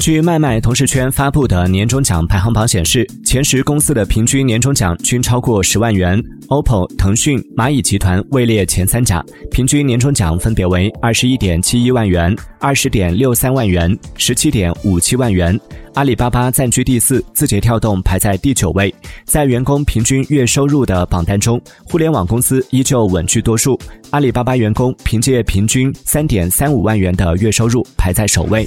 据麦麦同事圈发布的年终奖排行榜显示，前十公司的平均年终奖均超过十万元，OPPO、腾讯、蚂蚁集团位列前三甲，平均年终奖分别为二十一点七一万元、二十点六三万元、十七点五七万元。阿里巴巴暂居第四，字节跳动排在第九位。在员工平均月收入的榜单中，互联网公司依旧稳居多数。阿里巴巴员工凭借平均三点三五万元的月收入排在首位。